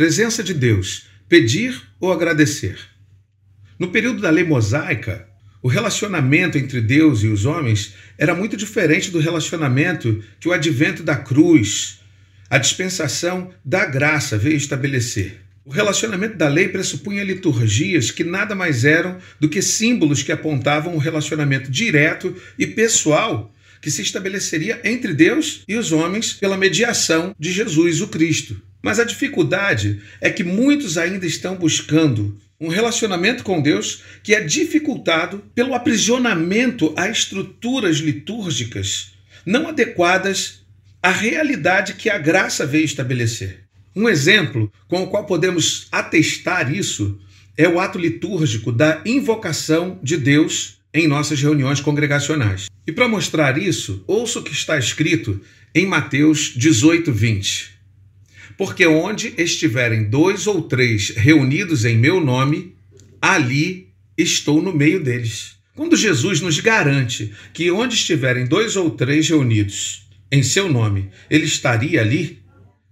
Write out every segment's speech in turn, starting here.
Presença de Deus: pedir ou agradecer. No período da lei mosaica, o relacionamento entre Deus e os homens era muito diferente do relacionamento que o advento da cruz, a dispensação da graça veio estabelecer. O relacionamento da lei pressupunha liturgias que nada mais eram do que símbolos que apontavam um relacionamento direto e pessoal que se estabeleceria entre Deus e os homens pela mediação de Jesus, o Cristo. Mas a dificuldade é que muitos ainda estão buscando um relacionamento com Deus que é dificultado pelo aprisionamento a estruturas litúrgicas não adequadas à realidade que a graça veio estabelecer. Um exemplo com o qual podemos atestar isso é o ato litúrgico da invocação de Deus em nossas reuniões congregacionais. E para mostrar isso, ouça o que está escrito em Mateus 18, 20. Porque onde estiverem dois ou três reunidos em meu nome, ali estou no meio deles. Quando Jesus nos garante que onde estiverem dois ou três reunidos em seu nome, ele estaria ali,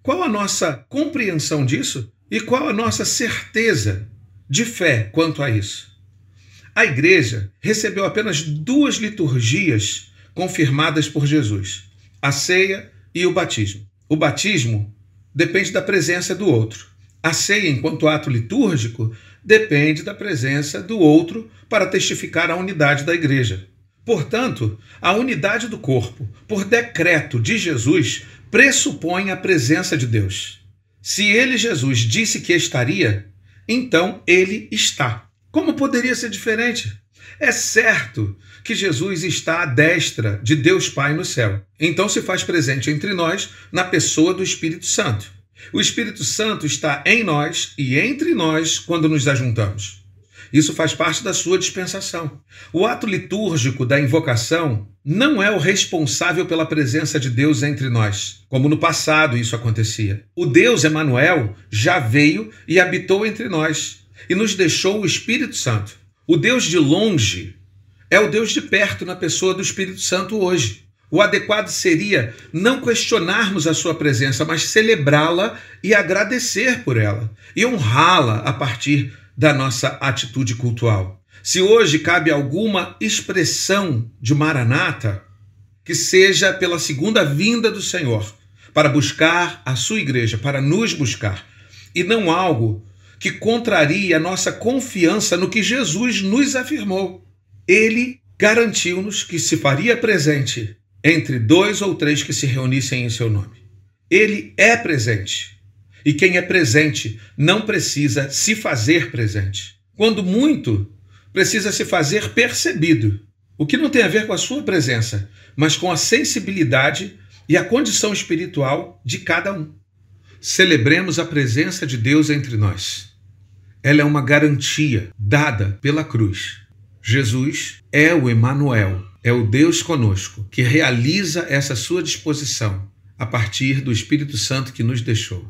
qual a nossa compreensão disso e qual a nossa certeza de fé quanto a isso? A igreja recebeu apenas duas liturgias confirmadas por Jesus: a ceia e o batismo. O batismo depende da presença do outro. A ceia, enquanto ato litúrgico, depende da presença do outro para testificar a unidade da igreja. Portanto, a unidade do corpo, por decreto de Jesus, pressupõe a presença de Deus. Se ele, Jesus, disse que estaria, então ele está. Como poderia ser diferente? É certo que Jesus está à destra de Deus Pai no céu. Então se faz presente entre nós na pessoa do Espírito Santo. O Espírito Santo está em nós e entre nós quando nos ajuntamos. Isso faz parte da sua dispensação. O ato litúrgico da invocação não é o responsável pela presença de Deus entre nós, como no passado isso acontecia. O Deus Emanuel já veio e habitou entre nós e nos deixou o Espírito Santo. O Deus de longe é o Deus de perto na pessoa do Espírito Santo hoje. O adequado seria não questionarmos a sua presença, mas celebrá-la e agradecer por ela e honrá-la a partir da nossa atitude cultual. Se hoje cabe alguma expressão de Maranata, que seja pela segunda vinda do Senhor, para buscar a sua igreja, para nos buscar, e não algo que contraria a nossa confiança no que Jesus nos afirmou. Ele garantiu-nos que se faria presente entre dois ou três que se reunissem em seu nome. Ele é presente. E quem é presente não precisa se fazer presente. Quando muito, precisa se fazer percebido. O que não tem a ver com a sua presença, mas com a sensibilidade e a condição espiritual de cada um. Celebremos a presença de Deus entre nós. Ela é uma garantia dada pela cruz. Jesus é o Emanuel, é o Deus conosco, que realiza essa sua disposição a partir do Espírito Santo que nos deixou.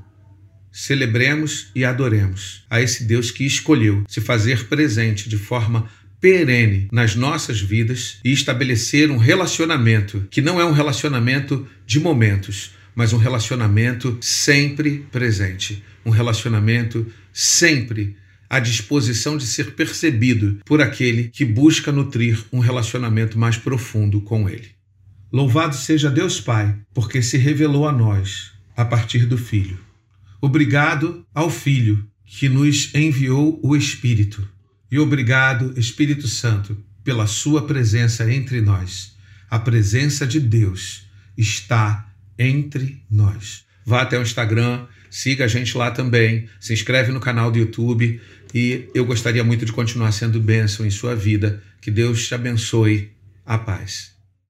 Celebremos e adoremos a esse Deus que escolheu se fazer presente de forma perene nas nossas vidas e estabelecer um relacionamento que não é um relacionamento de momentos, mas um relacionamento sempre presente, um relacionamento sempre à disposição de ser percebido por aquele que busca nutrir um relacionamento mais profundo com ele. Louvado seja Deus Pai, porque se revelou a nós a partir do Filho. Obrigado ao Filho que nos enviou o Espírito. E obrigado, Espírito Santo, pela sua presença entre nós. A presença de Deus está entre nós. Vá até o Instagram, siga a gente lá também, se inscreve no canal do YouTube e eu gostaria muito de continuar sendo bênção em sua vida. Que Deus te abençoe. A paz.